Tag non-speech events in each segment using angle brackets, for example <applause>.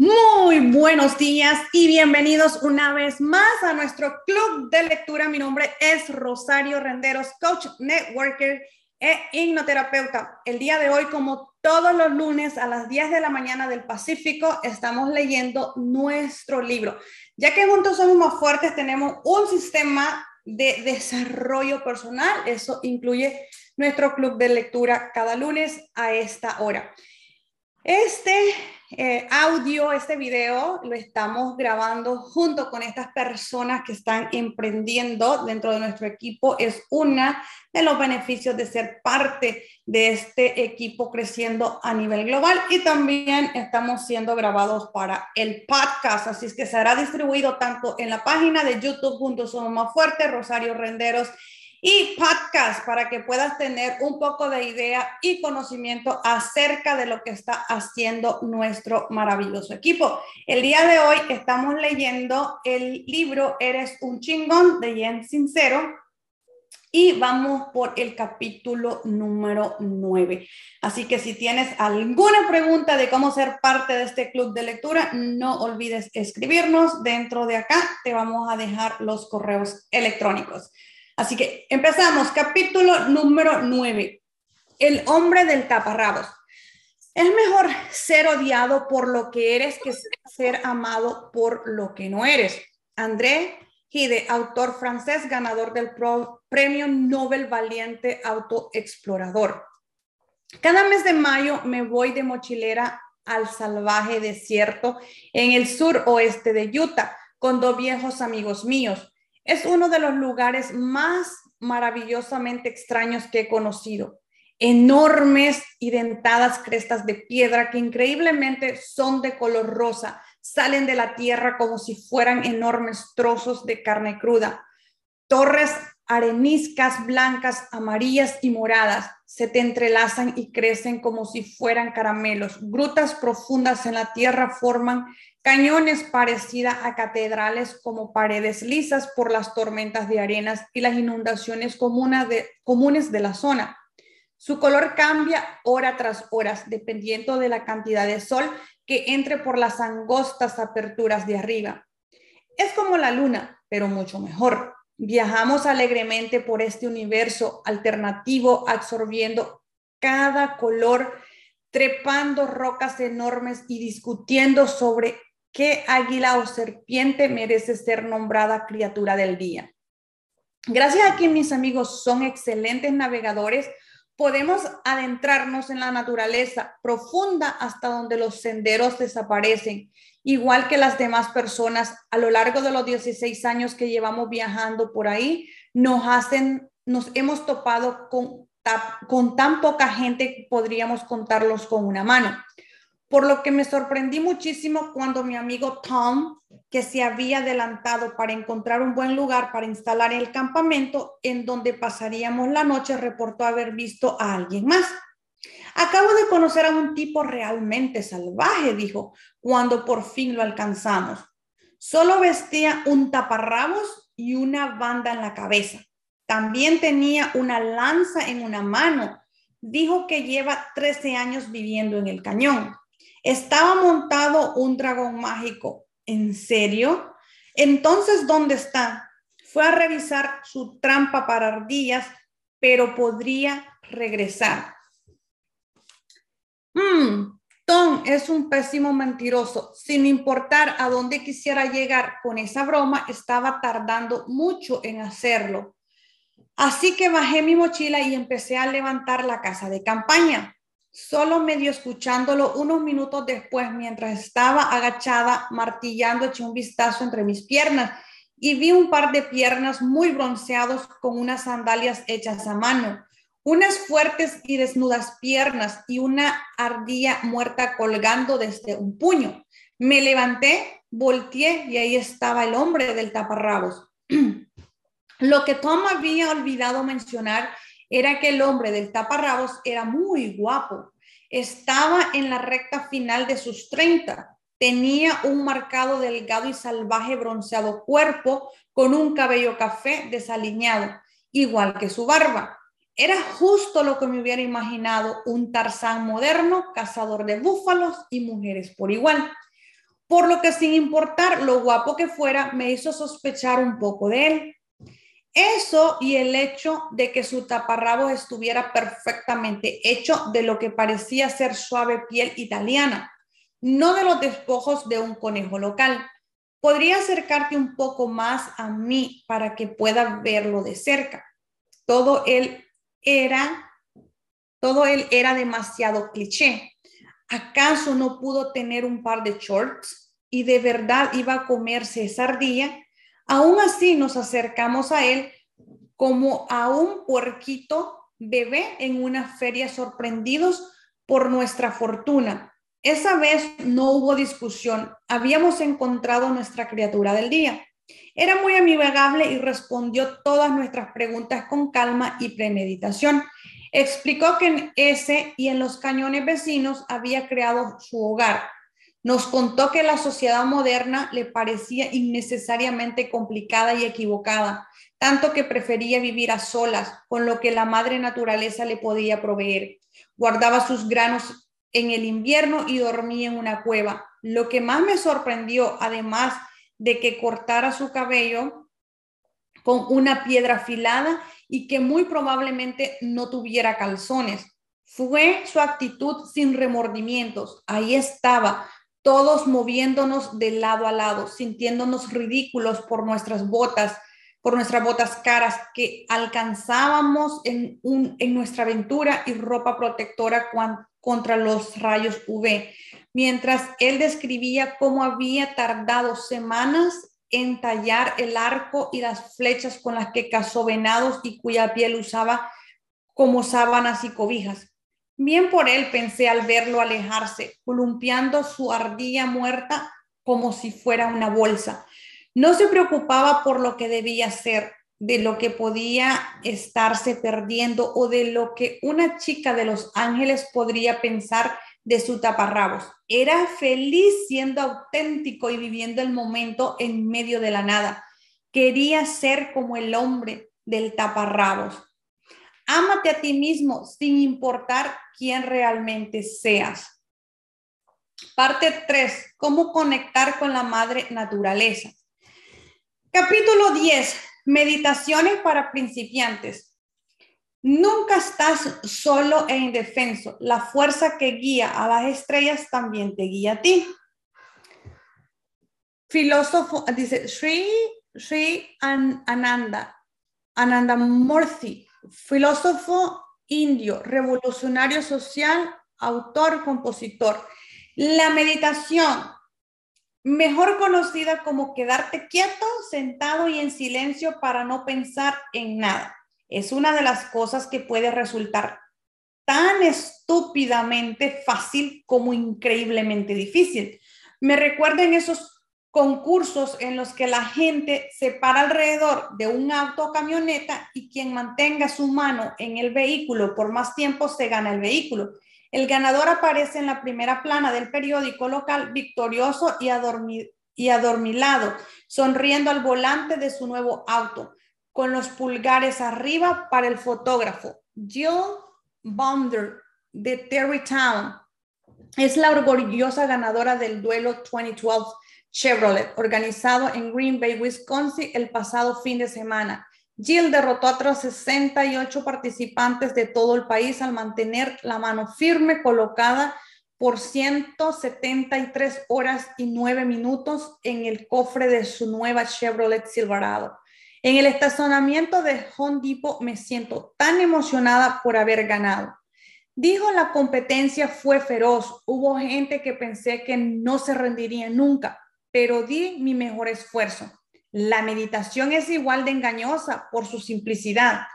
Muy buenos días y bienvenidos una vez más a nuestro club de lectura. Mi nombre es Rosario Renderos, coach, networker e hipnoterapeuta. El día de hoy, como todos los lunes a las 10 de la mañana del Pacífico, estamos leyendo nuestro libro. Ya que juntos somos más fuertes, tenemos un sistema de desarrollo personal. Eso incluye nuestro club de lectura cada lunes a esta hora. Este eh, audio, este video, lo estamos grabando junto con estas personas que están emprendiendo dentro de nuestro equipo. Es una de los beneficios de ser parte de este equipo creciendo a nivel global y también estamos siendo grabados para el podcast. Así es que será distribuido tanto en la página de YouTube Juntos Somos Más Fuertes, Rosario Renderos y podcast para que puedas tener un poco de idea y conocimiento acerca de lo que está haciendo nuestro maravilloso equipo. El día de hoy estamos leyendo el libro Eres un chingón de Jen Sincero y vamos por el capítulo número 9. Así que si tienes alguna pregunta de cómo ser parte de este club de lectura, no olvides escribirnos. Dentro de acá te vamos a dejar los correos electrónicos. Así que empezamos, capítulo número 9. El hombre del taparrabos. Es mejor ser odiado por lo que eres que ser amado por lo que no eres. André Gide, autor francés, ganador del Premio Nobel Valiente Autoexplorador. Cada mes de mayo me voy de mochilera al salvaje desierto en el sur oeste de Utah con dos viejos amigos míos. Es uno de los lugares más maravillosamente extraños que he conocido. Enormes y dentadas crestas de piedra que increíblemente son de color rosa, salen de la tierra como si fueran enormes trozos de carne cruda. Torres areniscas blancas, amarillas y moradas se te entrelazan y crecen como si fueran caramelos. Grutas profundas en la tierra forman Cañones parecidas a catedrales como paredes lisas por las tormentas de arenas y las inundaciones de, comunes de la zona. Su color cambia hora tras hora, dependiendo de la cantidad de sol que entre por las angostas aperturas de arriba. Es como la luna, pero mucho mejor. Viajamos alegremente por este universo alternativo, absorbiendo cada color, trepando rocas enormes y discutiendo sobre ¿Qué águila o serpiente merece ser nombrada criatura del día? Gracias a que mis amigos son excelentes navegadores, podemos adentrarnos en la naturaleza profunda hasta donde los senderos desaparecen, igual que las demás personas a lo largo de los 16 años que llevamos viajando por ahí, nos hacen, nos hemos topado con, tan poca gente podríamos contarlos con una mano por lo que me sorprendí muchísimo cuando mi amigo Tom, que se había adelantado para encontrar un buen lugar para instalar el campamento en donde pasaríamos la noche, reportó haber visto a alguien más. Acabo de conocer a un tipo realmente salvaje, dijo, cuando por fin lo alcanzamos. Solo vestía un taparrabos y una banda en la cabeza. También tenía una lanza en una mano. Dijo que lleva 13 años viviendo en el cañón. Estaba montado un dragón mágico. ¿En serio? Entonces, ¿dónde está? Fue a revisar su trampa para ardillas, pero podría regresar. Hmm, Tom es un pésimo mentiroso. Sin importar a dónde quisiera llegar con esa broma, estaba tardando mucho en hacerlo. Así que bajé mi mochila y empecé a levantar la casa de campaña solo medio escuchándolo unos minutos después, mientras estaba agachada, martillando, eché un vistazo entre mis piernas y vi un par de piernas muy bronceados con unas sandalias hechas a mano, unas fuertes y desnudas piernas y una ardilla muerta colgando desde un puño. Me levanté, volteé y ahí estaba el hombre del taparrabos. <clears throat> Lo que Tom había olvidado mencionar era que el hombre del taparrabos era muy guapo. Estaba en la recta final de sus 30. Tenía un marcado, delgado y salvaje bronceado cuerpo con un cabello café desaliñado, igual que su barba. Era justo lo que me hubiera imaginado un Tarzán moderno, cazador de búfalos y mujeres por igual. por lo que sin importar lo guapo que fuera, me hizo sospechar un poco de él. Eso y el hecho de que su taparrabos estuviera perfectamente hecho de lo que parecía ser suave piel italiana, no de los despojos de un conejo local. Podría acercarte un poco más a mí para que puedas verlo de cerca. Todo él era, todo él era demasiado cliché. ¿Acaso no pudo tener un par de shorts y de verdad iba a comerse esa? Aún así nos acercamos a él como a un puerquito bebé en una feria sorprendidos por nuestra fortuna. Esa vez no hubo discusión, habíamos encontrado nuestra criatura del día. Era muy amigable y respondió todas nuestras preguntas con calma y premeditación. Explicó que en ese y en los cañones vecinos había creado su hogar, nos contó que la sociedad moderna le parecía innecesariamente complicada y equivocada, tanto que prefería vivir a solas con lo que la madre naturaleza le podía proveer. Guardaba sus granos en el invierno y dormía en una cueva. Lo que más me sorprendió, además de que cortara su cabello con una piedra afilada y que muy probablemente no tuviera calzones, fue su actitud sin remordimientos. Ahí estaba, todos moviéndonos de lado a lado, sintiéndonos ridículos por nuestras botas, por nuestras botas caras que alcanzábamos en, en nuestra aventura y ropa protectora contra los rayos UV, mientras él describía cómo había tardado semanas en tallar el arco y las flechas con las que cazó venados y cuya piel usaba como sábanas y cobijas. Bien por él, pensé al verlo alejarse, columpiando su ardilla muerta como si fuera una bolsa. No se preocupaba por lo que debía ser, de lo que podía estarse perdiendo o de lo que una chica de Los Ángeles podría pensar de su taparrabos. Era feliz siendo auténtico y viviendo el momento en medio de la nada. Quería ser como el hombre del taparrabos. Ámate a ti mismo sin importar quién realmente seas. Parte 3. Cómo conectar con la madre naturaleza. Capítulo 10. Meditaciones para principiantes. Nunca estás solo e indefenso. La fuerza que guía a las estrellas también te guía a ti. Filósofo, dice Sri, Sri Ananda, Ananda Murthy, filósofo indio, revolucionario social, autor, compositor. La meditación, mejor conocida como quedarte quieto, sentado y en silencio para no pensar en nada, es una de las cosas que puede resultar tan estúpidamente fácil como increíblemente difícil. Me recuerden esos concursos en los que la gente se para alrededor de un auto o camioneta y quien mantenga su mano en el vehículo por más tiempo se gana el vehículo. El ganador aparece en la primera plana del periódico local victorioso y, adormilado, sonriendo al volante de su nuevo auto, con los pulgares arriba para el fotógrafo. Jill Bonder de Terrytown es la orgullosa ganadora del duelo 2012 Chevrolet, organizado en Green Bay, Wisconsin, el pasado fin de semana. Jill derrotó a otros 68 participantes de todo el país al mantener la mano firme colocada por 173 horas y 9 minutos en el cofre de su nueva Chevrolet Silverado. En el estacionamiento de Home Depot me siento tan emocionada por haber ganado. Dijo la competencia fue feroz. Hubo gente que pensé que no se rendiría nunca, pero di mi mejor esfuerzo. La meditación es igual de engañosa por su simplicidad.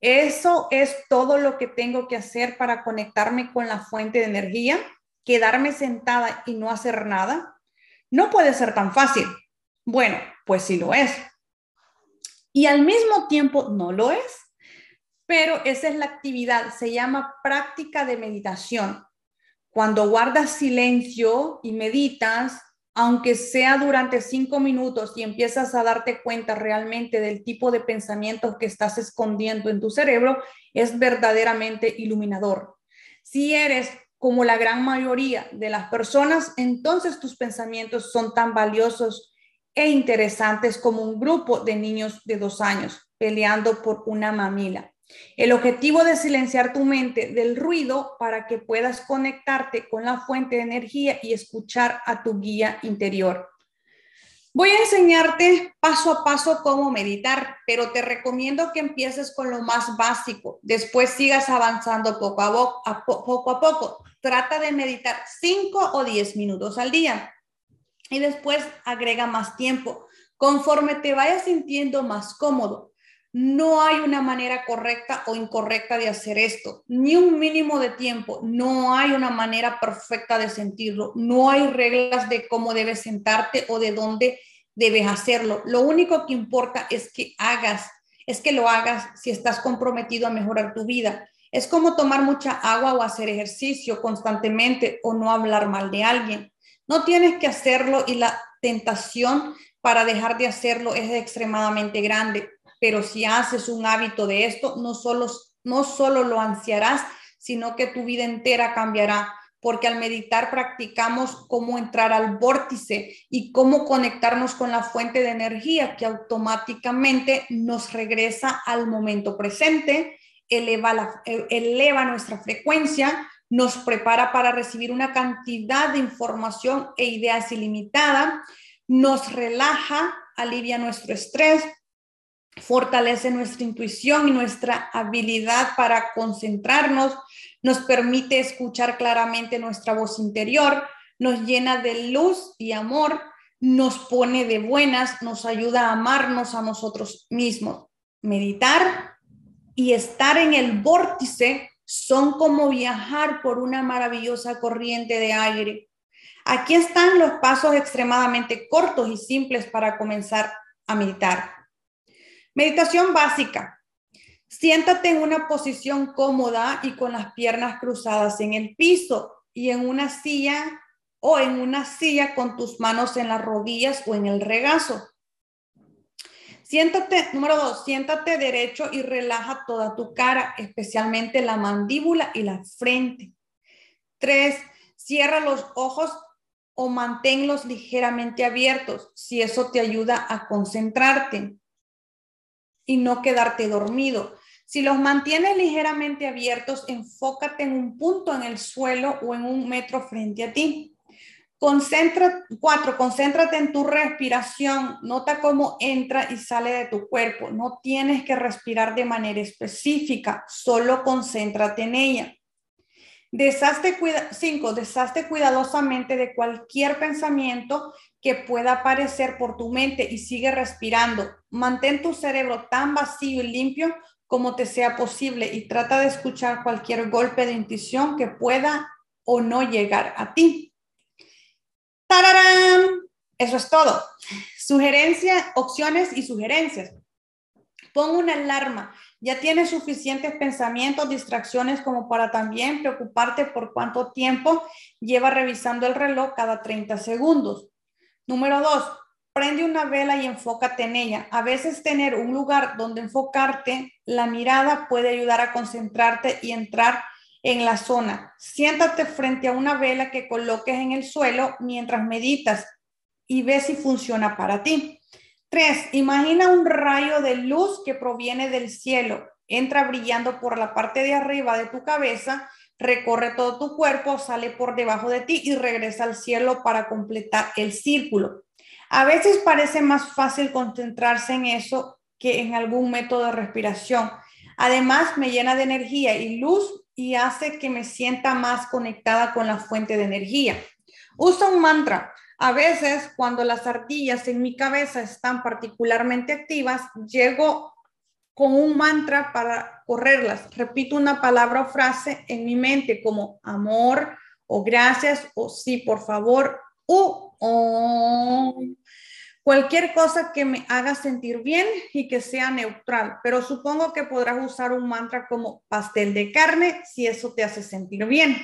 Eso es todo lo que tengo que hacer para conectarme con la fuente de energía, quedarme sentada y no hacer nada. No puede ser tan fácil. Bueno, pues sí lo es. Y al mismo tiempo no lo es. Pero esa es la actividad, se llama práctica de meditación. Cuando guardas silencio y meditas, aunque sea durante cinco minutos y empiezas a darte cuenta realmente del tipo de pensamientos que estás escondiendo en tu cerebro, es verdaderamente iluminador. Si eres como la gran mayoría de las personas, entonces tus pensamientos son tan valiosos e interesantes como un grupo de niños de dos años peleando por una mamila. El objetivo de silenciar tu mente del ruido para que puedas conectarte con la fuente de energía y escuchar a tu guía interior. Voy a enseñarte paso a paso cómo meditar, pero te recomiendo que empieces con lo más básico. Después sigas avanzando poco a, poco. A poco. Trata de meditar 5 o 10 minutos al día y después agrega más tiempo. Conforme te vayas sintiendo más cómodo, no hay una manera correcta o incorrecta de hacer esto, ni un mínimo de tiempo, no hay una manera perfecta de sentirlo, no hay reglas de cómo debes sentarte o de dónde debes hacerlo. Lo único que importa es que hagas, es que lo hagas si estás comprometido a mejorar tu vida. Es como tomar mucha agua o hacer ejercicio constantemente o no hablar mal de alguien. No tienes que hacerlo y la tentación para dejar de hacerlo es extremadamente grande pero si haces un hábito de esto, no solo, no solo lo ansiarás, sino que tu vida entera cambiará, porque al meditar practicamos cómo entrar al vórtice y cómo conectarnos con la fuente de energía que automáticamente nos regresa al momento presente, eleva, la, eleva nuestra frecuencia, nos prepara para recibir una cantidad de información e ideas ilimitada, nos relaja, alivia nuestro estrés, fortalece nuestra intuición y nuestra habilidad para concentrarnos, nos permite escuchar claramente nuestra voz interior, nos llena de luz y amor, nos pone de buenas, nos ayuda a amarnos a nosotros mismos. Meditar y estar en el vórtice son como viajar por una maravillosa corriente de aire. Aquí están los pasos extremadamente cortos y simples para comenzar a meditar. Meditación básica. Siéntate en una posición cómoda y con las piernas cruzadas en el piso y en una silla o en una silla con tus manos en las rodillas o en el regazo. Siéntate, número dos, siéntate derecho y relaja toda tu cara, especialmente la mandíbula y la frente. Tres, cierra los ojos o manténlos ligeramente abiertos, si eso te ayuda a concentrarte y no quedarte dormido. Si los mantienes ligeramente abiertos, enfócate en un punto en el suelo o en un metro frente a ti. Concentra, cuatro, concéntrate en tu respiración. Nota cómo entra y sale de tu cuerpo. No tienes que respirar de manera específica, solo concéntrate en ella. Deshazte, cinco, deshazte cuidadosamente de cualquier pensamiento que pueda aparecer por tu mente y sigue respirando. Mantén tu cerebro tan vacío y limpio como te sea posible y trata de escuchar cualquier golpe de intuición que pueda o no llegar a ti. ¡Tararán! Eso es todo. Sugerencias, opciones y sugerencias. Pon una alarma ya tienes suficientes pensamientos, distracciones como para también preocuparte por cuánto tiempo lleva revisando el reloj cada 30 segundos. Número dos, prende una vela y enfócate en ella. A veces tener un lugar donde enfocarte la mirada puede ayudar a concentrarte y entrar en la zona. Siéntate frente a una vela que coloques en el suelo mientras meditas y ve si funciona para ti. Tres, imagina un rayo de luz que proviene del cielo, entra brillando por la parte de arriba de tu cabeza, recorre todo tu cuerpo, sale por debajo de ti y regresa al cielo para completar el círculo. A veces parece más fácil concentrarse en eso que en algún método de respiración. Además, me llena de energía y luz y hace que me sienta más conectada con la fuente de energía. Usa un mantra. A veces, cuando las ardillas en mi cabeza están particularmente activas, llego con un mantra para correrlas. Repito una palabra o frase en mi mente como amor o gracias o sí, por favor, o cualquier cosa que me haga sentir bien y que sea neutral. Pero supongo que podrás usar un mantra como pastel de carne si eso te hace sentir bien.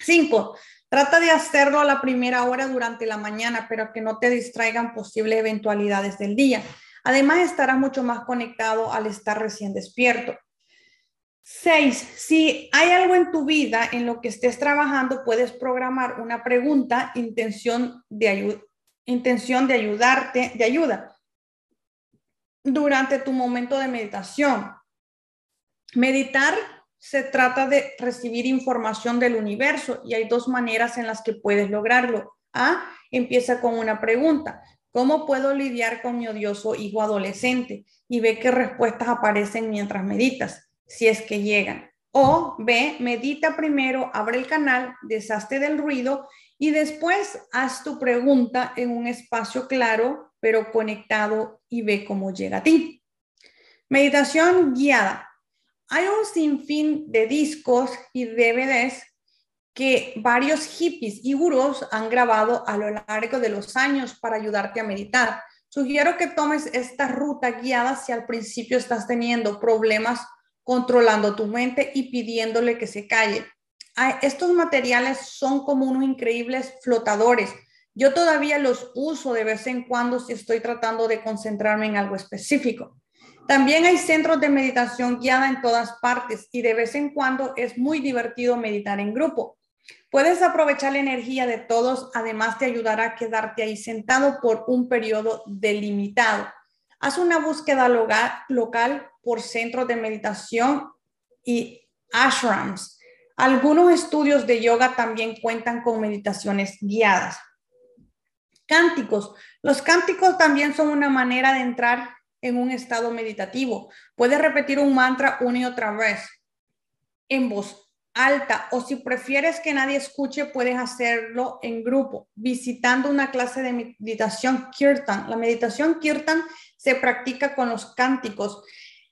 Cinco, Trata de hacerlo a la primera hora durante la mañana, pero que no te distraigan posibles eventualidades del día. Además, estarás mucho más conectado al estar recién despierto. Seis, si hay algo en tu vida en lo que estés trabajando, puedes programar una pregunta, intención de, intención de ayudarte, de ayuda, durante tu momento de meditación. Meditar se trata de recibir información del universo y hay dos maneras en las que puedes lograrlo. A, empieza con una pregunta. ¿Cómo puedo lidiar con mi odioso hijo adolescente? Y ve qué respuestas aparecen mientras meditas si es que llegan. O B, medita primero, abre el canal, deshazte del ruido y después haz tu pregunta en un espacio claro, pero conectado y ve cómo llega a ti. Meditación guiada. Hay un sinfín de discos y DVDs que varios hippies y gurús han grabado a lo largo de los años para ayudarte a meditar. Sugiero que tomes esta ruta guiada si al principio estás teniendo problemas controlando tu mente y pidiéndole que se calle. Estos materiales son como unos increíbles flotadores. Yo todavía los uso de vez en cuando si estoy tratando de concentrarme en algo específico. También hay centros de meditación guiada en todas partes y de vez en cuando es muy divertido meditar en grupo. Puedes aprovechar la energía de todos, además te ayudará a quedarte ahí sentado por un periodo delimitado. Haz una búsqueda local por centros de meditación y ashrams. Algunos estudios de yoga también cuentan con meditaciones guiadas. Cánticos. Los cánticos también son una manera de entrar en un estado meditativo. Puedes repetir un mantra una y otra vez en voz alta o si prefieres que nadie escuche, puedes hacerlo en grupo, visitando una clase de meditación kirtan. La meditación kirtan se practica con los cánticos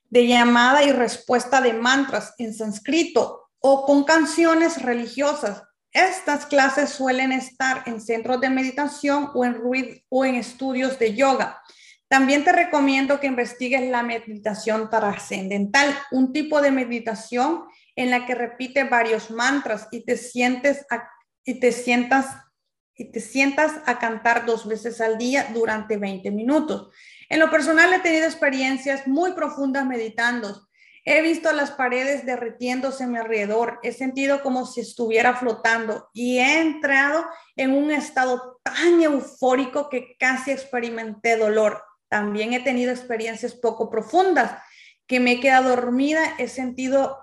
de llamada y respuesta de mantras en sánscrito o con canciones religiosas. Estas clases suelen estar en centros de meditación o en, o en estudios de yoga. También te recomiendo que investigues la meditación trascendental, un tipo de meditación en la que repite varios mantras y te sientes y te sientas y te sientas a cantar dos veces al día durante 20 minutos. En lo personal he tenido experiencias muy profundas meditando. He visto las paredes derritiéndose a mi alrededor, he sentido como si estuviera flotando y he entrado en un estado tan eufórico que casi experimenté dolor. También he tenido experiencias poco profundas, que me he quedado dormida, he sentido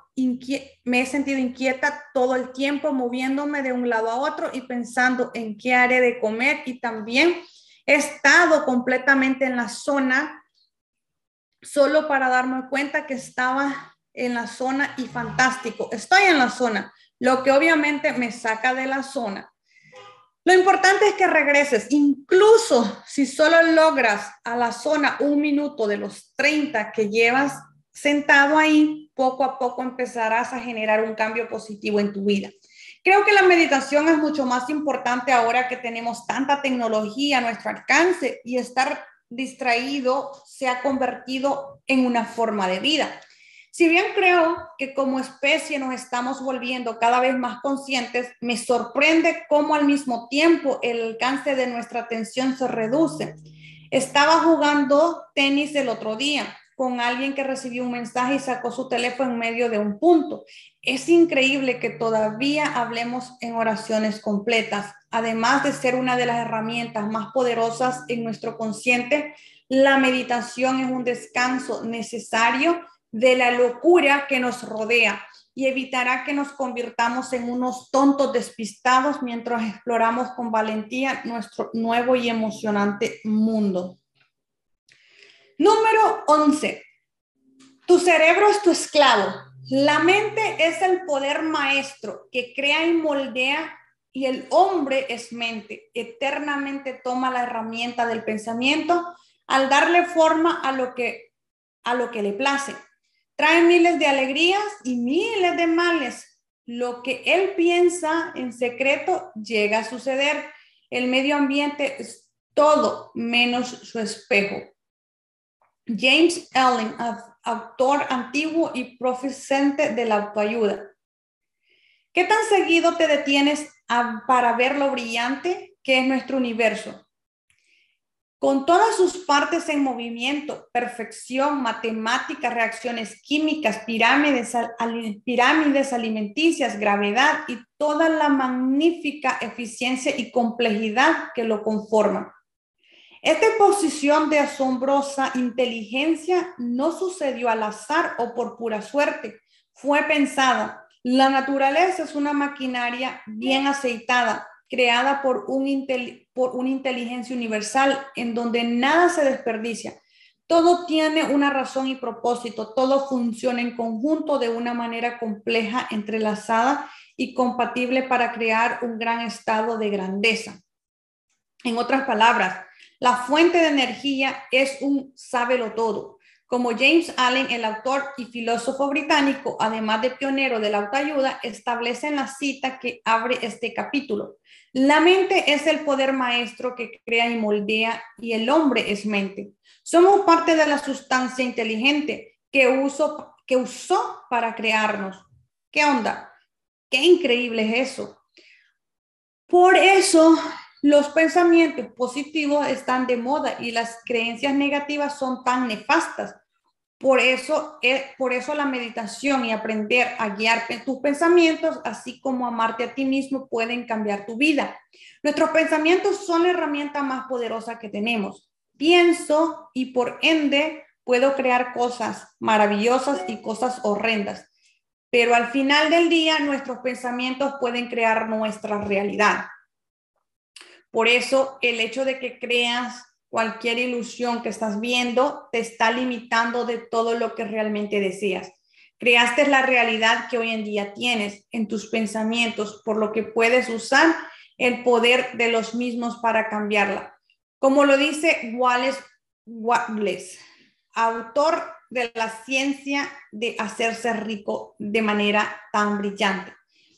me he sentido inquieta todo el tiempo, moviéndome de un lado a otro y pensando en qué haré de comer y también He estado completamente en la zona solo para darme cuenta que estaba en la zona y fantástico. Estoy en la zona, lo que obviamente me saca de la zona. Lo importante es que regreses, incluso si solo logras a la zona un minuto de los 30 que llevas sentado ahí, poco a poco empezarás a generar un cambio positivo en tu vida. Creo que la meditación es mucho más importante ahora que tenemos tanta tecnología a nuestro alcance y estar distraído se ha convertido en una forma de vida. Si bien creo que como especie nos estamos volviendo cada vez más conscientes, me sorprende cómo al mismo tiempo el alcance de nuestra atención se reduce. Estaba jugando tenis el otro día con alguien que recibió un mensaje y sacó su teléfono en medio de un punto. Es increíble que todavía hablemos en oraciones completas. Además de ser una de las herramientas más poderosas en nuestro consciente, la meditación es un descanso necesario de la locura que nos rodea y evitará que nos convirtamos en unos tontos despistados mientras exploramos con valentía nuestro nuevo y emocionante mundo. Número 11. Tu cerebro es tu esclavo. La mente es el poder maestro que crea y moldea y el hombre es mente. Eternamente toma la herramienta del pensamiento al darle forma a lo que, a lo que le place. Trae miles de alegrías y miles de males. Lo que él piensa en secreto llega a suceder. El medio ambiente es todo menos su espejo. James Allen, autor antiguo y profesante de la autoayuda. ¿Qué tan seguido te detienes para ver lo brillante que es nuestro universo? Con todas sus partes en movimiento, perfección, matemáticas, reacciones químicas, pirámides, alimenticias, gravedad y toda la magnífica eficiencia y complejidad que lo conforman. Esta posición de asombrosa inteligencia no sucedió al azar o por pura suerte, fue pensada. La naturaleza es una maquinaria bien aceitada, creada por, un por una inteligencia universal en donde nada se desperdicia. Todo tiene una razón y propósito, todo funciona en conjunto de una manera compleja, entrelazada y compatible para crear un gran estado de grandeza. En otras palabras, la fuente de energía es un sábelo todo. Como James Allen, el autor y filósofo británico, además de pionero de la autoayuda, establece en la cita que abre este capítulo. La mente es el poder maestro que crea y moldea y el hombre es mente. Somos parte de la sustancia inteligente que, uso, que usó para crearnos. ¿Qué onda? Qué increíble es eso. Por eso los pensamientos positivos están de moda y las creencias negativas son tan nefastas. Por eso, por eso la meditación y aprender a guiar tus pensamientos, así como amarte a ti mismo, pueden cambiar tu vida. Nuestros pensamientos son la herramienta más poderosa que tenemos. Pienso y por ende puedo crear cosas maravillosas y cosas horrendas. Pero al final del día, nuestros pensamientos pueden crear nuestra realidad. Por eso, el hecho de que creas cualquier ilusión que estás viendo te está limitando de todo lo que realmente deseas. Creaste la realidad que hoy en día tienes en tus pensamientos, por lo que puedes usar el poder de los mismos para cambiarla. Como lo dice Wallace Wallace, autor de la ciencia de hacerse rico de manera tan brillante.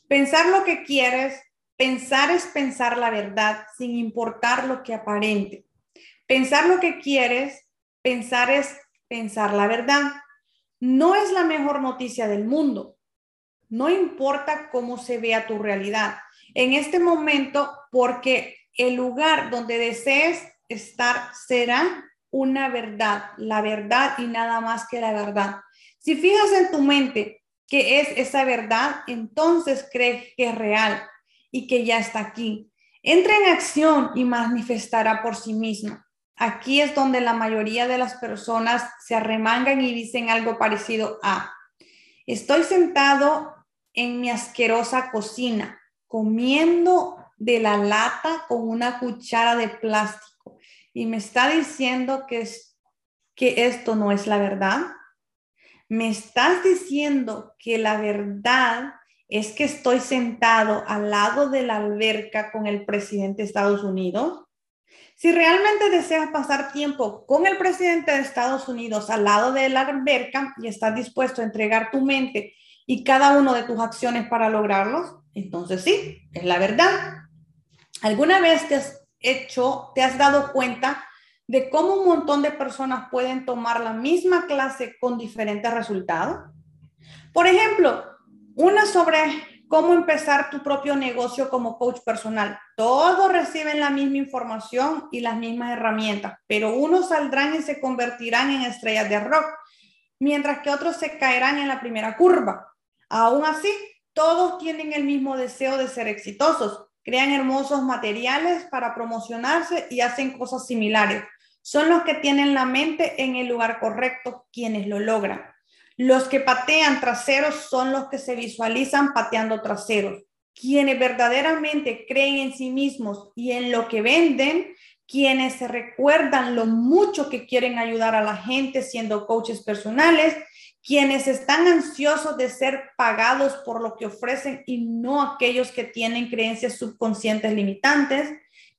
Pensar lo que quieres, pensar es pensar la verdad sin importar lo que aparente. Pensar lo que quieres, pensar es pensar la verdad. No es la mejor noticia del mundo. No importa cómo se vea tu realidad. En este momento, porque el lugar donde desees estar será una verdad, la verdad y nada más que la verdad. Si fijas en tu mente que es esa verdad, entonces crees que es real y que ya está aquí. Entra en acción y manifestará por sí mismo. Aquí es donde la mayoría de las personas se arremangan y dicen algo parecido a, estoy sentado en mi asquerosa cocina comiendo de la lata con una cuchara de plástico y me está diciendo que, es, que esto no es la verdad. Me estás diciendo que la verdad es que estoy sentado al lado de la alberca con el presidente de Estados Unidos. Si realmente deseas pasar tiempo con el presidente de Estados Unidos al lado de la alberca y estás dispuesto a entregar tu mente y cada una de tus acciones para lograrlos, entonces sí, es la verdad. ¿Alguna vez te has hecho, te has dado cuenta de cómo un montón de personas pueden tomar la misma clase con diferentes resultados? Por ejemplo, una sobre cómo empezar tu propio negocio como coach personal. Todos reciben la misma información y las mismas herramientas, pero unos saldrán y se convertirán en estrellas de rock, mientras que otros se caerán en la primera curva. Aún así, todos tienen el mismo deseo de ser exitosos, crean hermosos materiales para promocionarse y hacen cosas similares. Son los que tienen la mente en el lugar correcto quienes lo logran. Los que patean traseros son los que se visualizan pateando traseros. Quienes verdaderamente creen en sí mismos y en lo que venden, quienes se recuerdan lo mucho que quieren ayudar a la gente siendo coaches personales, quienes están ansiosos de ser pagados por lo que ofrecen y no aquellos que tienen creencias subconscientes limitantes,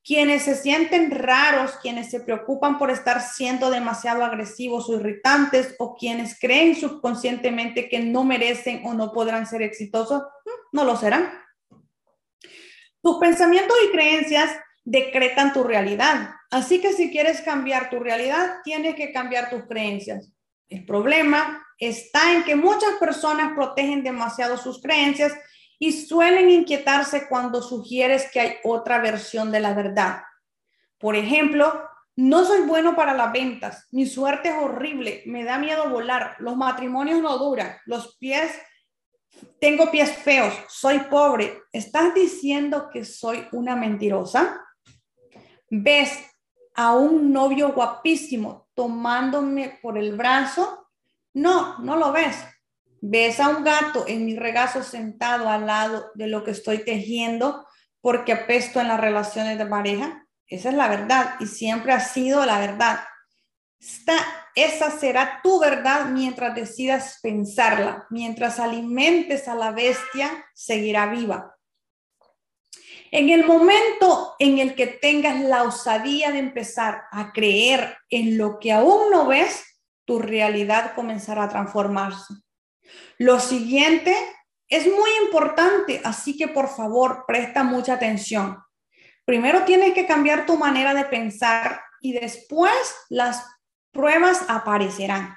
quienes se sienten raros, quienes se preocupan por estar siendo demasiado agresivos o irritantes, o quienes creen subconscientemente que no merecen o no podrán ser exitosos, mm, no lo serán. Tus pensamientos y creencias decretan tu realidad. Así que si quieres cambiar tu realidad, tienes que cambiar tus creencias. El problema está en que muchas personas protegen demasiado sus creencias y suelen inquietarse cuando sugieres que hay otra versión de la verdad. Por ejemplo, No soy bueno para las ventas. Mi suerte es horrible. Me da miedo volar. Los matrimonios no duran. Los pies, tengo pies feos. Soy pobre. ¿Estás diciendo que soy una mentirosa? ¿Ves a un novio guapísimo tomándome por el brazo? No, no lo ves. ¿Ves a un gato en mi regazo sentado al lado de lo que estoy tejiendo porque apesto en las relaciones de pareja? Esa es la verdad y siempre ha sido la verdad. esa será tu verdad mientras decidas pensarla. Mientras alimentes a la bestia, seguirá viva. En el momento en el que tengas la osadía de empezar a creer en lo que aún no ves, tu realidad comenzará a transformarse. Lo siguiente es muy importante, así que por favor presta mucha atención. Primero tienes que cambiar tu manera de pensar y después las pruebas aparecerán.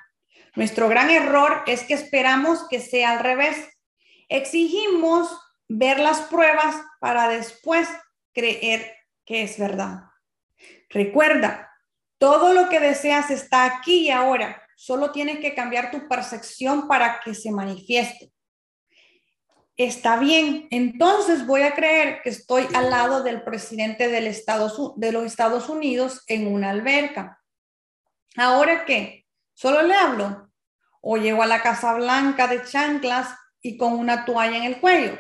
Nuestro gran error es que esperamos que sea al revés. Exigimos ver las pruebas para después creer que es verdad. Recuerda, todo lo que deseas está aquí y ahora. Solo tienes que cambiar tu percepción para que se manifieste está bien, entonces voy a creer que estoy al lado del presidente de los Estados Unidos en una alberca. ¿Ahora qué? ¿Solo le hablo? ¿O llego a la Casa Blanca de chanclas y con una toalla en el cuello?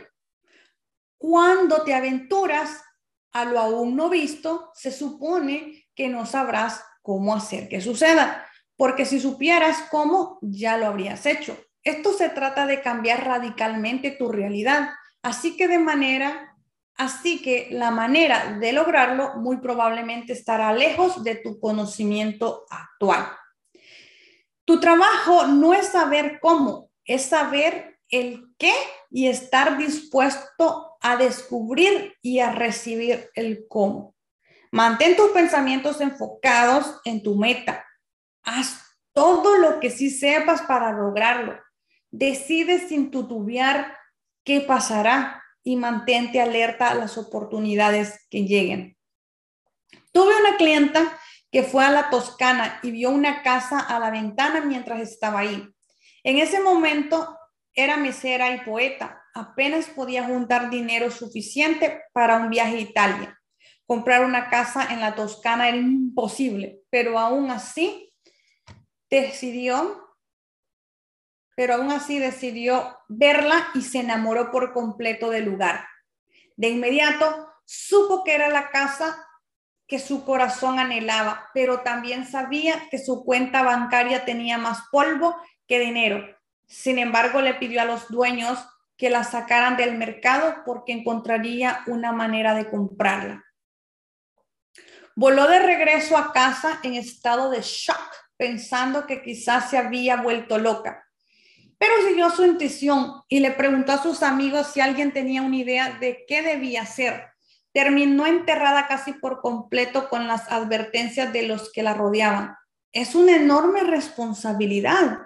Cuando te aventuras a lo aún no visto, se supone que no sabrás cómo hacer que suceda, porque si supieras cómo, ya lo habrías hecho. Esto se trata de cambiar radicalmente tu realidad. Así que de manera, así que la manera de lograrlo muy probablemente estará lejos de tu conocimiento actual. Tu trabajo no es saber cómo, es saber el qué y estar dispuesto a descubrir y a recibir el cómo. Mantén tus pensamientos enfocados en tu meta. Haz todo lo que sí sepas para lograrlo. Decide sin tutubiar qué pasará y mantente alerta a las oportunidades que lleguen. Tuve una clienta que fue a la Toscana y vio una casa a la ventana mientras estaba ahí. En ese momento era mesera y poeta. Apenas podía juntar dinero suficiente para un viaje a Italia. Comprar una casa en la Toscana era imposible, pero aún así decidió pero aún así decidió verla y se enamoró por completo del lugar. De inmediato supo que era la casa que su corazón anhelaba, pero también sabía que su cuenta bancaria tenía más polvo que dinero. Sin embargo, le pidió a los dueños que la sacaran del mercado porque encontraría una manera de comprarla. Voló de regreso a casa en estado de shock, pensando que quizás se había vuelto loca pero siguió su intuición y le preguntó a sus amigos si alguien tenía una idea de qué debía hacer. Terminó enterrada casi por completo con las advertencias de los que la rodeaban. Es una enorme responsabilidad,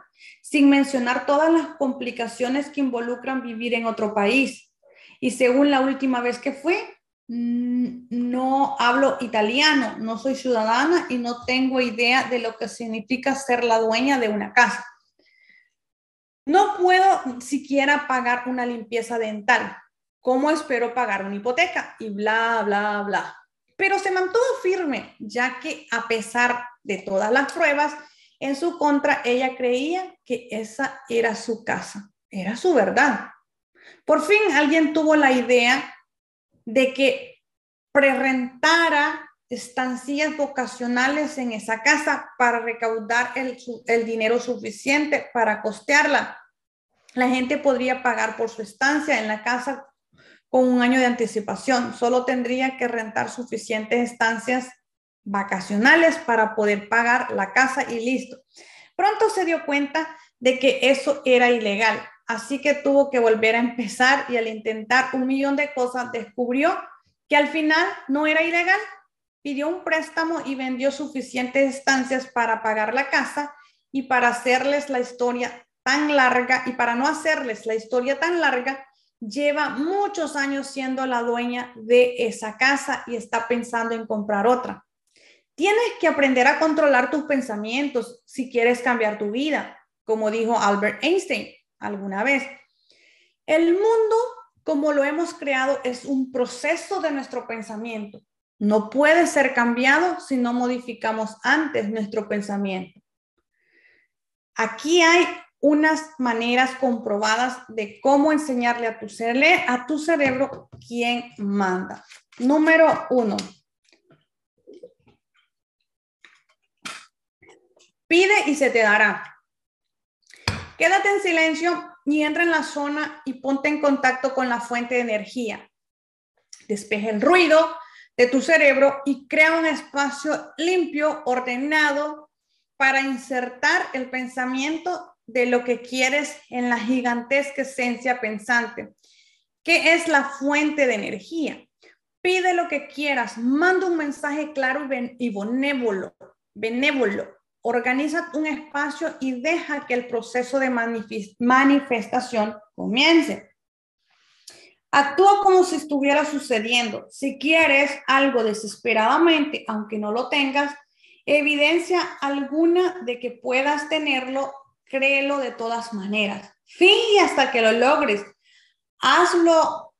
sin mencionar todas las complicaciones que involucran vivir en otro país. Y según la última vez que fue, no hablo italiano, no soy ciudadana y no tengo idea de lo que significa ser la dueña de una casa. No puedo siquiera pagar una limpieza dental. ¿Cómo espero pagar una hipoteca? Y bla, bla, bla. Pero se mantuvo firme, ya que a pesar de todas las pruebas en su contra, ella creía que esa era su casa, era su verdad. Por fin alguien tuvo la idea de que prerentara estancias vocacionales en esa casa para recaudar el, el dinero suficiente para costearla. La gente podría pagar por su estancia en la casa con un año de anticipación. Solo tendría que rentar suficientes estancias vacacionales para poder pagar la casa y listo. Pronto se dio cuenta de que eso era ilegal, así que tuvo que volver a empezar y al intentar un millón de cosas descubrió que al final no era ilegal pidió un préstamo y vendió suficientes estancias para pagar la casa y para hacerles la historia tan larga y para no hacerles la historia tan larga, lleva muchos años siendo la dueña de esa casa y está pensando en comprar otra. Tienes que aprender a controlar tus pensamientos si quieres cambiar tu vida, como dijo Albert Einstein alguna vez. El mundo, como lo hemos creado, es un proceso de nuestro pensamiento. No puede ser cambiado si no modificamos antes nuestro pensamiento. Aquí hay unas maneras comprobadas de cómo enseñarle a tu, a cerebro quién manda. Número uno. Pide y se te dará. Quédate en silencio y entra en la zona y ponte en contacto con la fuente de energía. Despeje el ruido de tu cerebro y crea un espacio limpio, ordenado, para insertar el pensamiento de lo que quieres en la gigantesca esencia pensante, que es la fuente de energía. Pide lo que quieras, manda un mensaje claro y benévolo, benévolo organiza un espacio y deja que el proceso de manifestación comience. Actúa como si estuviera sucediendo. Si quieres algo desesperadamente, aunque no lo tengas, evidencia alguna de que puedas tenerlo, créelo de todas maneras. Finge hasta que lo logres. Hazlo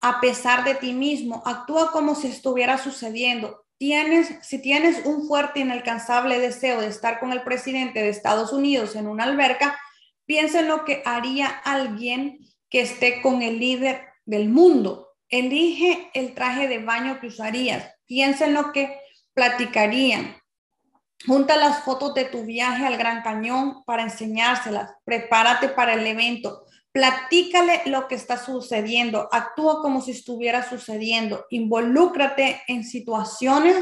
a pesar de ti mismo. Actúa como si estuviera sucediendo si tienes un fuerte e inalcanzable deseo de estar con el presidente de Estados Unidos en una alberca, piensa en lo que haría alguien que esté con el líder del mundo. Elige el traje de baño que usarías. Piensa en lo que platicarían. Junta las fotos de tu viaje al Gran Cañón para enseñárselas. Prepárate para el evento. Platícale lo que está sucediendo, actúa como si estuviera sucediendo, involúcrate en situaciones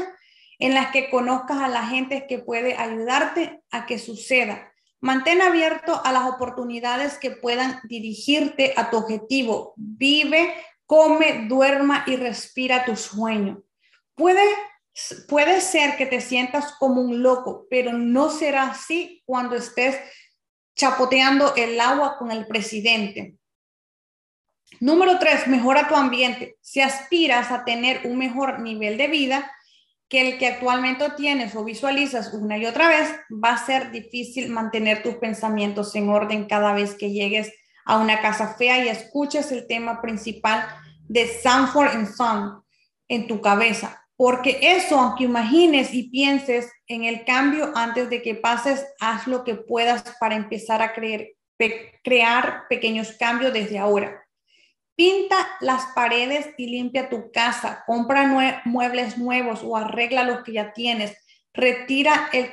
en las que conozcas a la gente que puede ayudarte a que suceda. Mantén abierto a las oportunidades que puedan dirigirte a tu objetivo. Vive, come, duerma y respira tu sueño. Puede, puede ser que te sientas como un loco, pero no será así cuando estés chapoteando el agua con el presidente. Número tres, mejora tu ambiente. Si aspiras a tener un mejor nivel de vida que el que actualmente tienes o visualizas una y otra vez, va a ser difícil mantener tus pensamientos en orden cada vez que llegues a una casa fea y escuches el tema principal de Sanford Son en tu cabeza. Porque eso, aunque imagines y pienses en el cambio antes de que pases, haz lo que puedas para empezar a crear pequeños cambios desde ahora. Pinta las paredes y limpia tu casa. Compra muebles nuevos o arregla los que ya tienes. Retira el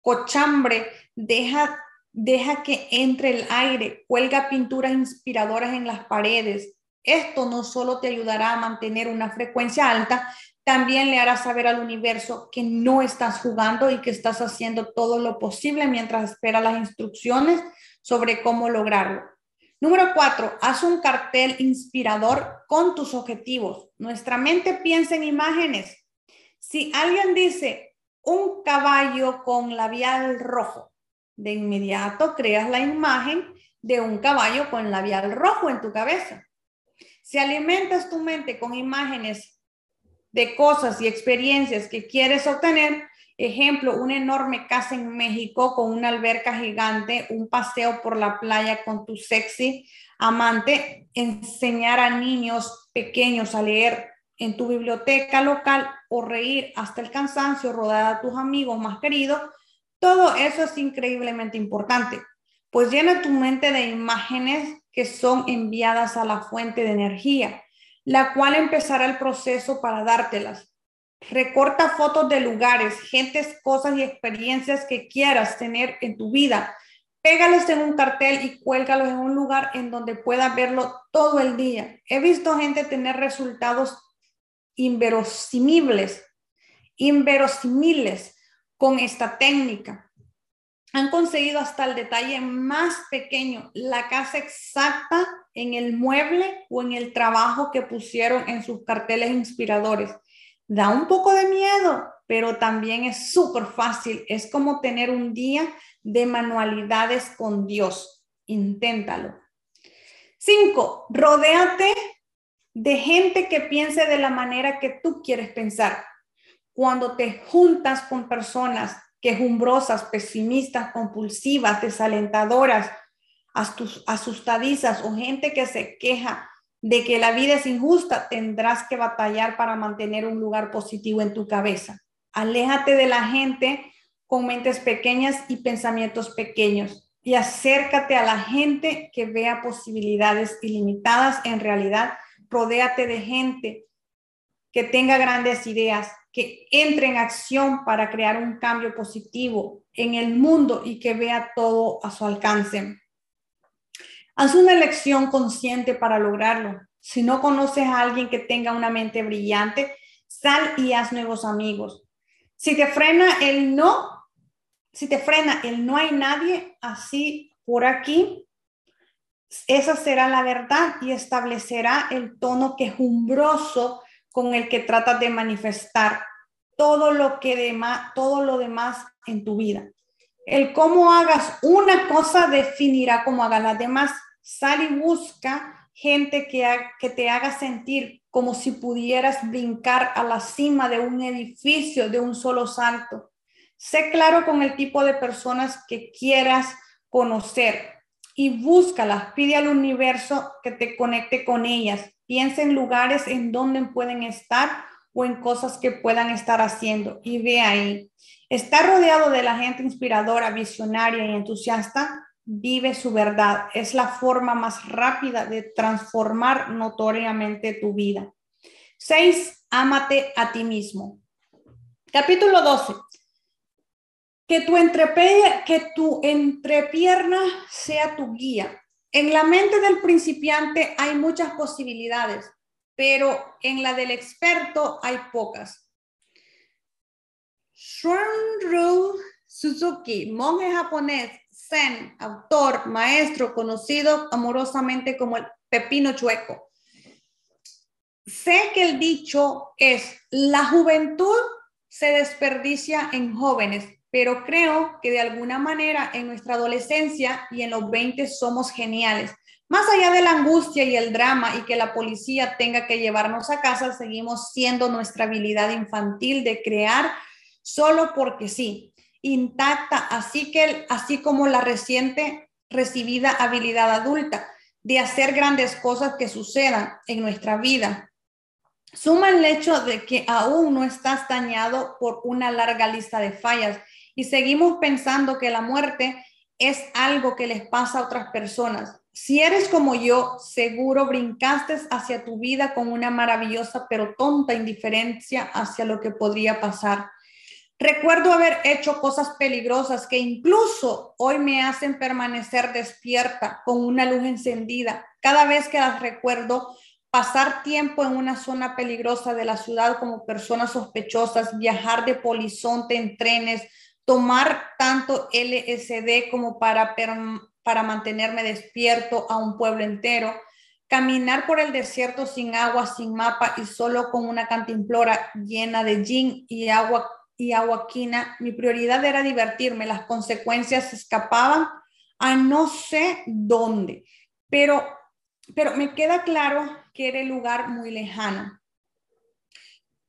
cochambre. Deja, deja que entre el aire. Cuelga pinturas inspiradoras en las paredes. Esto no solo te ayudará a mantener una frecuencia alta, también le hará saber al universo que no estás jugando y que estás haciendo todo lo posible mientras espera las instrucciones sobre cómo lograrlo. Número cuatro, haz un cartel inspirador con tus objetivos. Nuestra mente piensa en imágenes. Si alguien dice un caballo con labial rojo, de inmediato creas la imagen de un caballo con labial rojo en tu cabeza. Si alimentas tu mente con imágenes de cosas y experiencias que quieres obtener. Ejemplo, una enorme casa en México con una alberca gigante, un paseo por la playa con tu sexy amante, enseñar a niños pequeños a leer en tu biblioteca local o reír hasta el cansancio rodada a tus amigos más queridos, todo eso es increíblemente importante, pues llena tu mente de imágenes que son enviadas a la fuente de energía la cual empezará el proceso para dártelas. Recorta fotos de lugares, gentes, cosas y experiencias que quieras tener en tu vida. Pégalos en un cartel y cuélgalos en un lugar en donde puedas verlo todo el día. He visto gente tener resultados inverosimiles, inverosimiles con esta técnica. Han conseguido hasta el detalle más pequeño, la casa exacta en el mueble o en el trabajo que pusieron en sus carteles inspiradores. Da un poco de miedo, pero también es súper fácil. Es como tener un día de manualidades con Dios. Inténtalo. Cinco, rodéate de gente que piense de la manera que tú quieres pensar. cuando te juntas con personas quejumbrosas, pesimistas, compulsivas, desalentadoras, asustadizas o gente que se queja de que la vida es injusta, tendrás que batallar para mantener un lugar positivo en tu cabeza. Aléjate de la gente con mentes pequeñas y pensamientos pequeños y acércate a la gente que vea posibilidades ilimitadas en realidad. Rodéate de gente que tenga grandes ideas, que entre en acción para crear un cambio positivo en el mundo y que vea todo a su alcance. Haz una elección consciente para lograrlo. Si no conoces a alguien que tenga una mente brillante, sal y haz nuevos amigos. Si te frena el no, si te frena el no hay nadie así por aquí, esa será la verdad y establecerá el tono quejumbroso con el que tratas de manifestar todo lo que demás, todo lo demás en tu vida. El cómo hagas una cosa definirá cómo hagas las demás. Sal y busca gente que, te haga sentir como si pudieras brincar a la cima de un edificio de un solo salto. Sé claro con el tipo de personas que quieras conocer y búscalas. Pide al universo que te conecte con ellas. Piensa en lugares en donde pueden estar o en cosas que puedan estar haciendo y ve ahí. Estar rodeado de la gente inspiradora, visionaria y entusiasta, vive su verdad. Es la forma más rápida de transformar notoriamente tu vida. Seis, Ámate a ti mismo. Capítulo 12. Que tu, que tu entrepierna sea tu guía. En la mente del principiante hay muchas posibilidades pero en la del experto hay pocas. Shunru Suzuki, monje japonés, zen, autor, maestro, conocido amorosamente como el pepino chueco. Sé que el dicho es, la juventud se desperdicia en jóvenes, pero creo que de alguna manera en nuestra adolescencia y en los 20 somos geniales. Más allá de la angustia y el drama y que la policía tenga que llevarnos a casa, seguimos siendo nuestra habilidad infantil de crear solo porque sí, intacta, así que así como la reciente recibida habilidad adulta de hacer grandes cosas que sucedan en nuestra vida. Suma el hecho de que aún no estás dañado por una larga lista de fallas y seguimos pensando que la muerte es algo que les pasa a otras personas si eres como yo, seguro brincaste hacia tu vida con una maravillosa pero tonta indiferencia hacia lo que podría pasar. Recuerdo haber hecho cosas peligrosas que incluso hoy me hacen permanecer despierta con una luz encendida. Cada vez que las recuerdo, pasar tiempo en una zona peligrosa de la ciudad como personas sospechosas, viajar de polizonte en trenes, tomar tanto LSD como para para mantenerme despierto a un pueblo entero, caminar por el desierto sin agua, sin mapa y solo con una cantimplora llena de gin y agua y aguaquina. Mi prioridad era divertirme, las consecuencias escapaban a no sé dónde, pero, pero me queda claro que era el lugar muy lejano.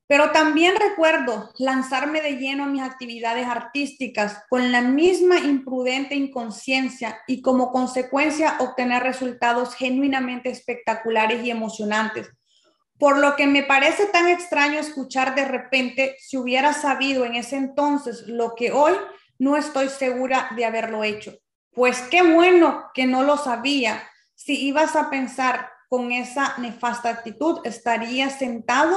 Pero también recuerdo lanzarme de lleno a mis actividades artísticas con la misma imprudente inconsciencia y como consecuencia obtener resultados genuinamente espectaculares y emocionantes. Por lo que me parece tan extraño escuchar de repente, si hubiera sabido en ese entonces lo que hoy, no estoy segura de haberlo hecho. Pues qué bueno que no lo sabía. Si ibas a pensar con esa nefasta actitud, estaría sentado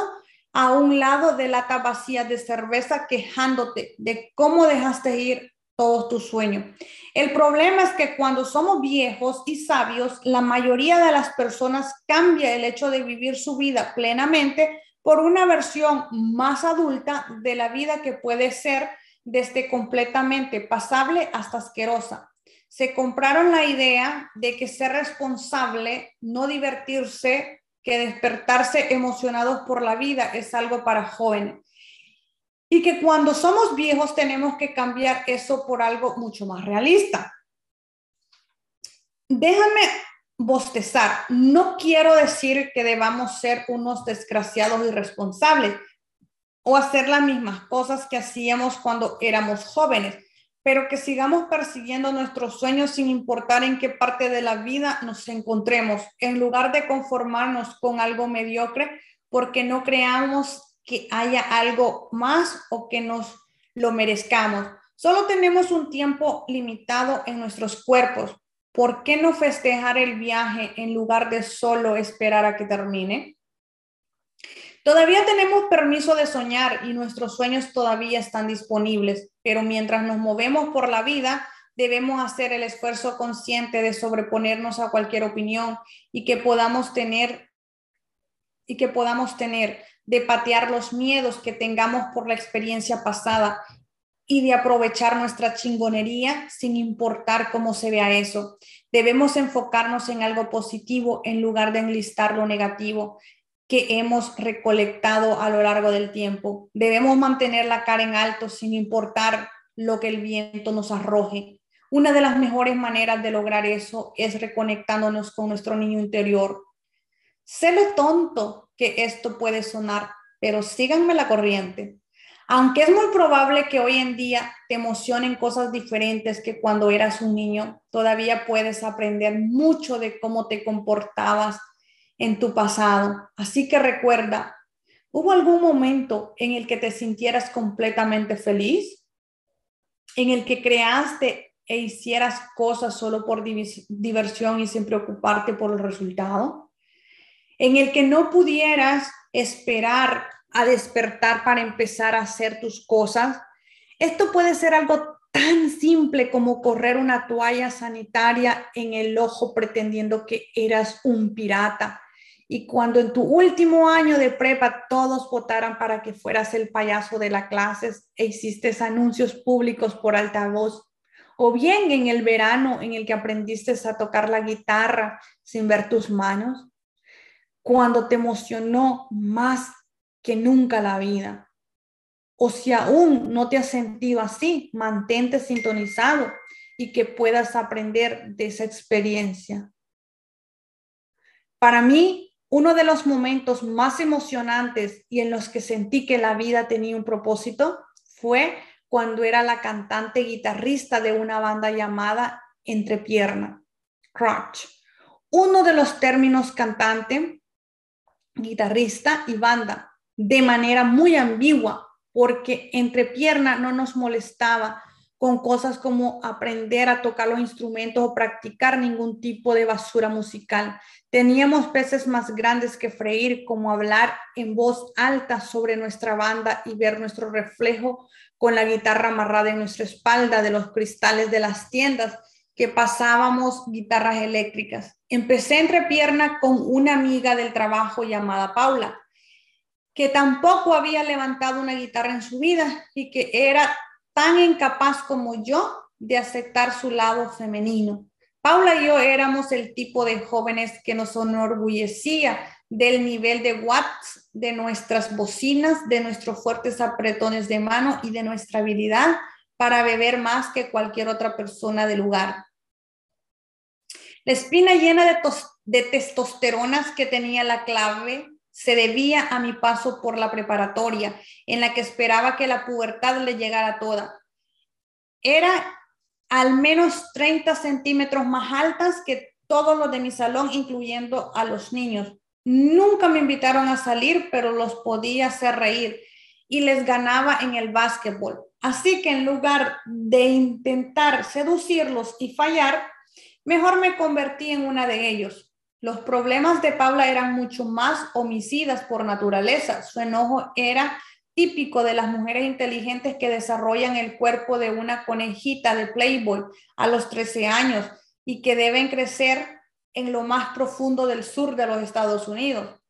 a un lado de la vacía de cerveza quejándote de cómo dejaste ir todos tus sueños. El problema es que cuando somos viejos y sabios, la mayoría de las personas cambia el hecho de vivir su vida plenamente por una versión más adulta de la vida que puede ser desde completamente pasable hasta asquerosa. Se compraron la idea de que ser responsable, no divertirse, que despertarse emocionados por la vida es algo para jóvenes. Y que cuando somos viejos tenemos que cambiar eso por algo mucho más realista. Déjame bostezar. No quiero decir que debamos ser unos desgraciados irresponsables, o hacer las mismas cosas que hacíamos cuando éramos jóvenes, pero que sigamos persiguiendo nuestros sueños sin importar en qué parte de la vida nos encontremos, en lugar de conformarnos con algo mediocre, porque no creamos que haya algo más o que nos lo merezcamos. Solo tenemos un tiempo limitado en nuestros cuerpos. ¿Por qué no festejar el viaje en lugar de solo esperar a que termine? Todavía tenemos permiso de soñar y nuestros sueños todavía están disponibles, pero mientras nos movemos por la vida, debemos hacer el esfuerzo consciente de sobreponernos a cualquier opinión y que podamos tener y que podamos tener de patear los miedos que tengamos por la experiencia pasada y de aprovechar nuestra chingonería sin importar cómo se vea eso. Debemos enfocarnos en algo positivo en lugar de enlistar lo negativo que hemos recolectado a lo largo del tiempo. Debemos mantener la cara en alto sin importar lo que el viento nos arroje. Una de las mejores maneras de lograr eso es reconectándonos con nuestro niño interior. Sé lo tonto que esto puede sonar, pero síganme la corriente. Aunque es muy probable que hoy en día te emocionen cosas diferentes que cuando eras un niño, todavía puedes aprender mucho de cómo te comportabas en tu pasado. Así que recuerda, ¿hubo algún momento en el que te sintieras completamente feliz? ¿En el que creaste e hicieras cosas solo por diversión y sin preocuparte por el resultado? ¿En el que no pudieras esperar a despertar para empezar a hacer tus cosas? Esto puede ser algo tan simple como correr una toalla sanitaria en el ojo pretendiendo que eras un pirata y cuando en tu último año de prepa todos votaran para que fueras el payaso de la clase e hiciste anuncios públicos por altavoz, o bien en el verano en el que aprendiste a tocar la guitarra sin ver tus manos, cuando te emocionó más que nunca la vida. O si aún no te has sentido así, mantente sintonizado y que puedas aprender de esa experiencia. Para mí, uno de los momentos más emocionantes y en los que sentí que la vida tenía un propósito fue cuando era la cantante guitarrista de una banda llamada Entrepierna, Crotch. Uno de los términos cantante, guitarrista y banda, de manera muy ambigua, porque Entrepierna no nos molestaba con cosas como aprender a tocar los instrumentos o practicar ningún tipo de basura musical. Teníamos peces más grandes que freír, como hablar en voz alta sobre nuestra banda y ver nuestro reflejo con la guitarra amarrada en nuestra espalda de los cristales de las tiendas que pasábamos guitarras eléctricas. Empecé entre pierna con una amiga del trabajo llamada Paula, que tampoco había levantado una guitarra en su vida y que era tan incapaz como yo de aceptar su lado femenino. Paula y yo éramos el tipo de jóvenes que nos enorgullecía del nivel de watts de nuestras bocinas, de nuestros fuertes apretones de mano y de nuestra habilidad para beber más que cualquier otra persona del lugar. La espina llena de, testosteronas que tenía la clave se debía a mi paso por la preparatoria, en la que esperaba que la pubertad le llegara toda. Era al menos 30 centímetros más altas que todos los de mi salón, incluyendo a los niños. Nunca me invitaron a salir, pero los podía hacer reír y les ganaba en el básquetbol. Así que en lugar de intentar seducirlos y fallar, mejor me convertí en una de ellos. Los problemas de Paula eran mucho más homicidas por naturaleza. Su enojo era típico de las mujeres inteligentes que desarrollan el cuerpo de una conejita de Playboy a los 13 años y que deben crecer en lo más profundo del sur de los Estados Unidos.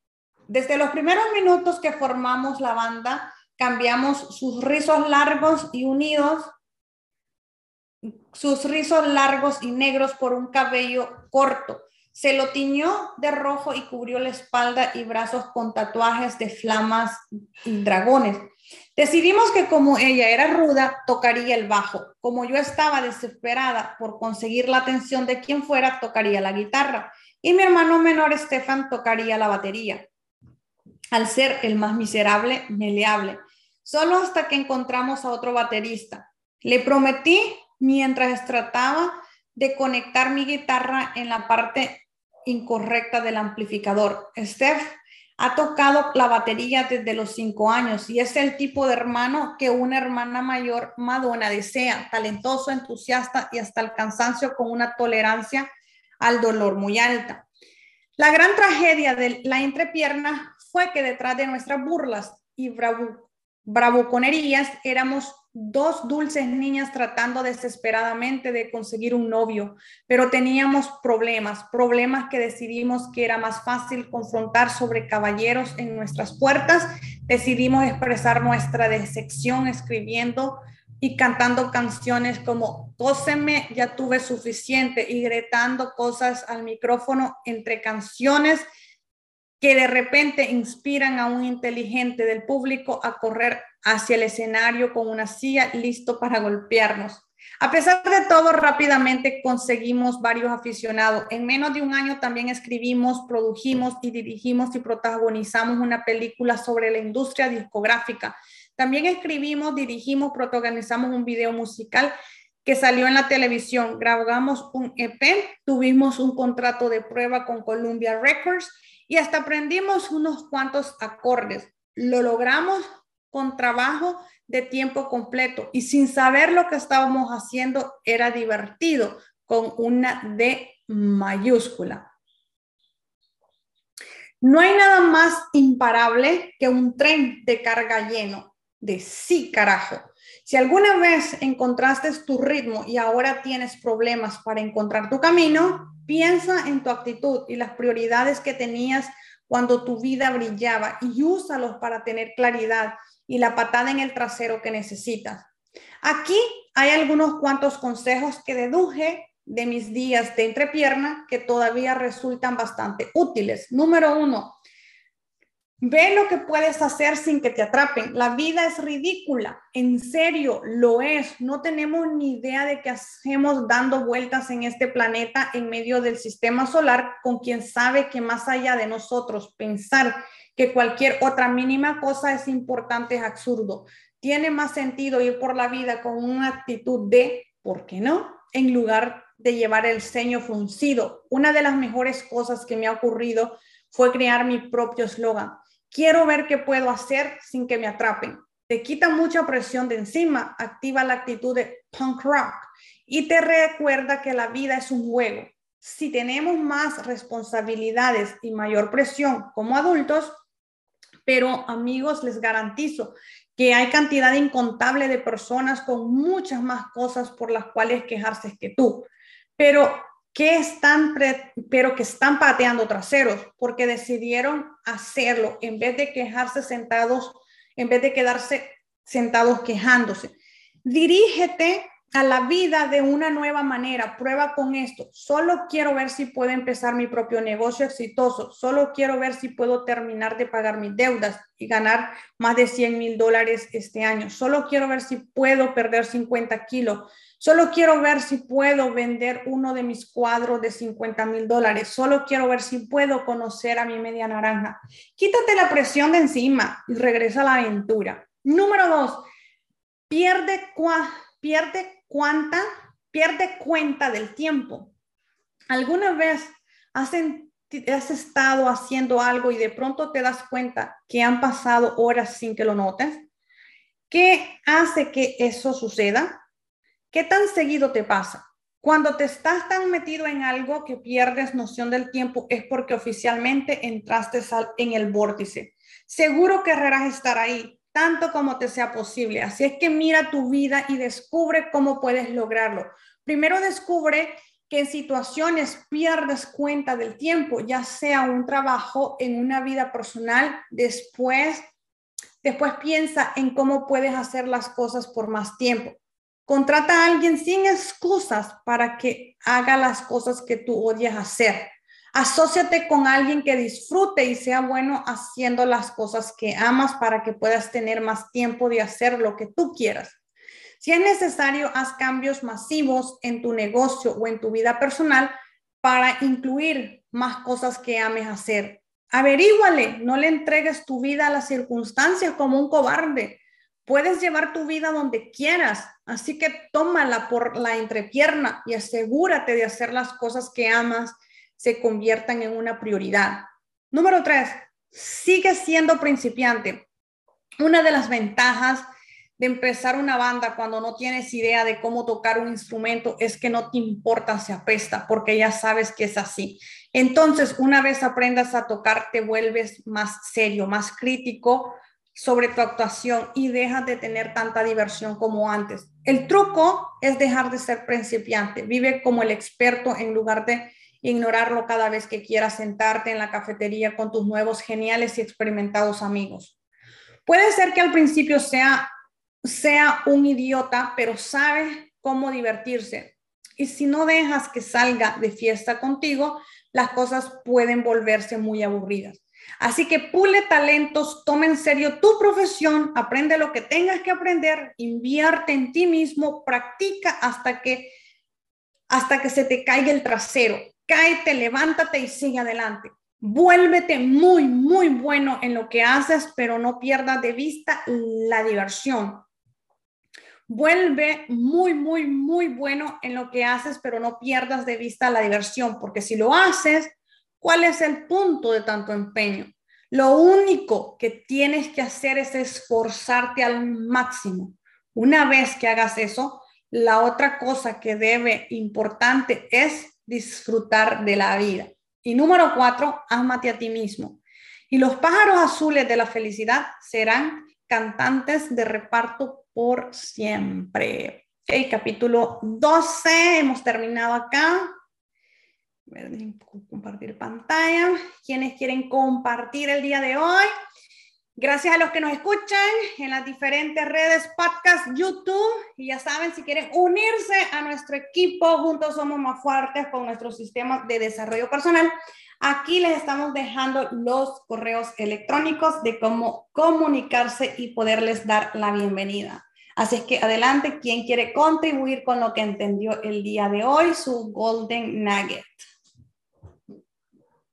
Desde los primeros minutos que formamos la banda, cambiamos sus rizos largos y unidos, sus rizos largos y negros por un cabello corto se lo tiñó de rojo y cubrió la espalda y brazos con tatuajes de flamas y dragones. Decidimos que como ella era ruda, tocaría el bajo. Como yo estaba desesperada por conseguir la atención de quien fuera, tocaría la guitarra. Y mi hermano menor, Stefan, tocaría la batería. Al ser el más miserable, meleable. Solo hasta que encontramos a otro baterista. Le prometí mientras trataba de conectar mi guitarra en la parte incorrecta del amplificador. Steph ha tocado la batería desde los cinco años y es el tipo de hermano que una hermana mayor Madonna desea, talentoso, entusiasta y hasta el cansancio con una tolerancia al dolor muy alta. La gran tragedia de la entrepierna fue que detrás de nuestras burlas y bravuconerías éramos dos dulces niñas tratando desesperadamente de conseguir un novio, pero teníamos problemas, problemas que decidimos que era más fácil confrontar sobre caballeros en nuestras puertas. Decidimos expresar nuestra decepción escribiendo y cantando canciones como Tóseme, ya tuve suficiente y gritando cosas al micrófono entre canciones que de repente inspiran a un inteligente del público a correr hacia el escenario con una silla listo para golpearnos. A pesar de todo, rápidamente conseguimos varios aficionados. En menos de un año también escribimos, produjimos y dirigimos y protagonizamos una película sobre la industria discográfica. También escribimos, dirigimos, protagonizamos un video musical que salió en la televisión. Grabamos un EP, tuvimos un contrato de prueba con Columbia Records y hasta aprendimos unos cuantos acordes. Lo logramos con trabajo de tiempo completo y sin saber lo que estábamos haciendo era divertido con una D mayúscula. No hay nada más imparable que un tren de carga lleno de sí carajo. Si alguna vez encontraste tu ritmo y ahora tienes problemas para encontrar tu camino, piensa en tu actitud y las prioridades que tenías cuando tu vida brillaba y úsalos para tener claridad y la patada en el trasero que necesitas. Aquí hay algunos cuantos consejos que deduje de mis días de entrepierna que todavía resultan bastante útiles. Número uno, Ve lo que puedes hacer sin que te atrapen. La vida es ridícula, en serio, lo es. No tenemos ni idea de qué hacemos dando vueltas en este planeta en medio del sistema solar con quien sabe que más allá de nosotros pensar que cualquier otra mínima cosa es importante es absurdo. Tiene más sentido ir por la vida con una actitud de, ¿por qué no? En lugar de llevar el ceño fruncido. Una de las mejores cosas que me ha ocurrido fue crear mi propio eslogan Quiero ver qué puedo hacer sin que me atrapen. Te quita mucha presión de encima, activa la actitud de punk rock y te recuerda que la vida es un juego. Si tenemos más responsabilidades y mayor presión como adultos, pero amigos, les garantizo que hay cantidad incontable de personas con muchas más cosas por las cuales quejarse que tú. Pero que están, pero que están pateando traseros porque decidieron hacerlo en vez de quejarse sentados, en vez de quedarse sentados quejándose. Dirígete a la vida de una nueva manera. Prueba con esto. Solo quiero ver si puedo empezar mi propio negocio exitoso. Solo quiero ver si puedo terminar de pagar mis deudas y ganar más de 100 mil dólares este año. Solo quiero ver si puedo perder 50 kilos. Solo quiero ver si puedo vender uno de mis cuadros de 50 mil dólares. Solo quiero ver si puedo conocer a mi media naranja. Quítate la presión de encima y regresa a la aventura. Número dos, pierde, pierde cuánta, pierde cuenta del tiempo. ¿Alguna vez has, estado haciendo algo y de pronto te das cuenta que han pasado horas sin que lo notes? ¿Qué hace que eso suceda? ¿Qué tan seguido te pasa? Cuando te estás tan metido en algo que pierdes noción del tiempo es porque oficialmente entraste en el vórtice. Seguro querrás estar ahí, tanto como te sea posible. Así es que mira tu vida y descubre cómo puedes lograrlo. Primero descubre que en situaciones pierdes cuenta del tiempo, ya sea un trabajo, en una vida personal, después, después piensa en cómo puedes hacer las cosas por más tiempo. Contrata a alguien sin excusas para que haga las cosas que tú odias hacer. Asociate con alguien que disfrute y sea bueno haciendo las cosas que amas para que puedas tener más tiempo de hacer lo que tú quieras. Si es necesario, haz cambios masivos en tu negocio o en tu vida personal para incluir más cosas que ames hacer. Averíguale, no le entregues tu vida a las circunstancias como un cobarde. Puedes llevar tu vida donde quieras, así que tómala por la entrepierna y asegúrate de hacer las cosas que amas se conviertan en una prioridad. Número tres, sigue siendo principiante. Una de las ventajas de empezar una banda cuando no tienes idea de cómo tocar un instrumento es que no te importa si apesta, porque ya sabes que es así. Entonces, una vez aprendas a tocar, te vuelves más serio, más crítico sobre tu actuación y dejas de tener tanta diversión como antes. El truco es dejar de ser principiante, vive como el experto en lugar de ignorarlo cada vez que quieras sentarte en la cafetería con tus nuevos geniales y experimentados amigos. Puede ser que al principio sea, sea un idiota, pero sabe cómo divertirse. Y si no dejas que salga de fiesta contigo, las cosas pueden volverse muy aburridas. Así que pule talentos, toma en serio tu profesión, aprende lo que tengas que aprender, invierte en ti mismo, practica hasta que hasta que se te caiga el trasero. Cáete, levántate y sigue adelante. Vuélvete muy, muy bueno en lo que haces, pero no pierdas de vista la diversión. Vuelve muy, muy, muy bueno en lo que haces, pero no pierdas de vista la diversión, porque si lo haces, ¿cuál es el punto de tanto empeño? Lo único que tienes que hacer es esforzarte al máximo. Una vez que hagas eso, la otra cosa que debe importante es disfrutar de la vida. Y número cuatro, ámate a ti mismo. Y los pájaros azules de la felicidad serán cantantes de reparto por siempre. Ok, capítulo 12, hemos terminado acá. Compartir pantalla. ¿Quiénes quieren compartir el día de hoy? Gracias a los que nos escuchan en las diferentes redes, podcast, YouTube. Y ya saben, si quieren unirse a nuestro equipo, juntos somos más fuertes con nuestro sistema de desarrollo personal. Aquí les estamos dejando los correos electrónicos de cómo comunicarse y poderles dar la bienvenida. Así es que adelante, quien quiere contribuir con lo que entendió el día de hoy, su Golden Nugget.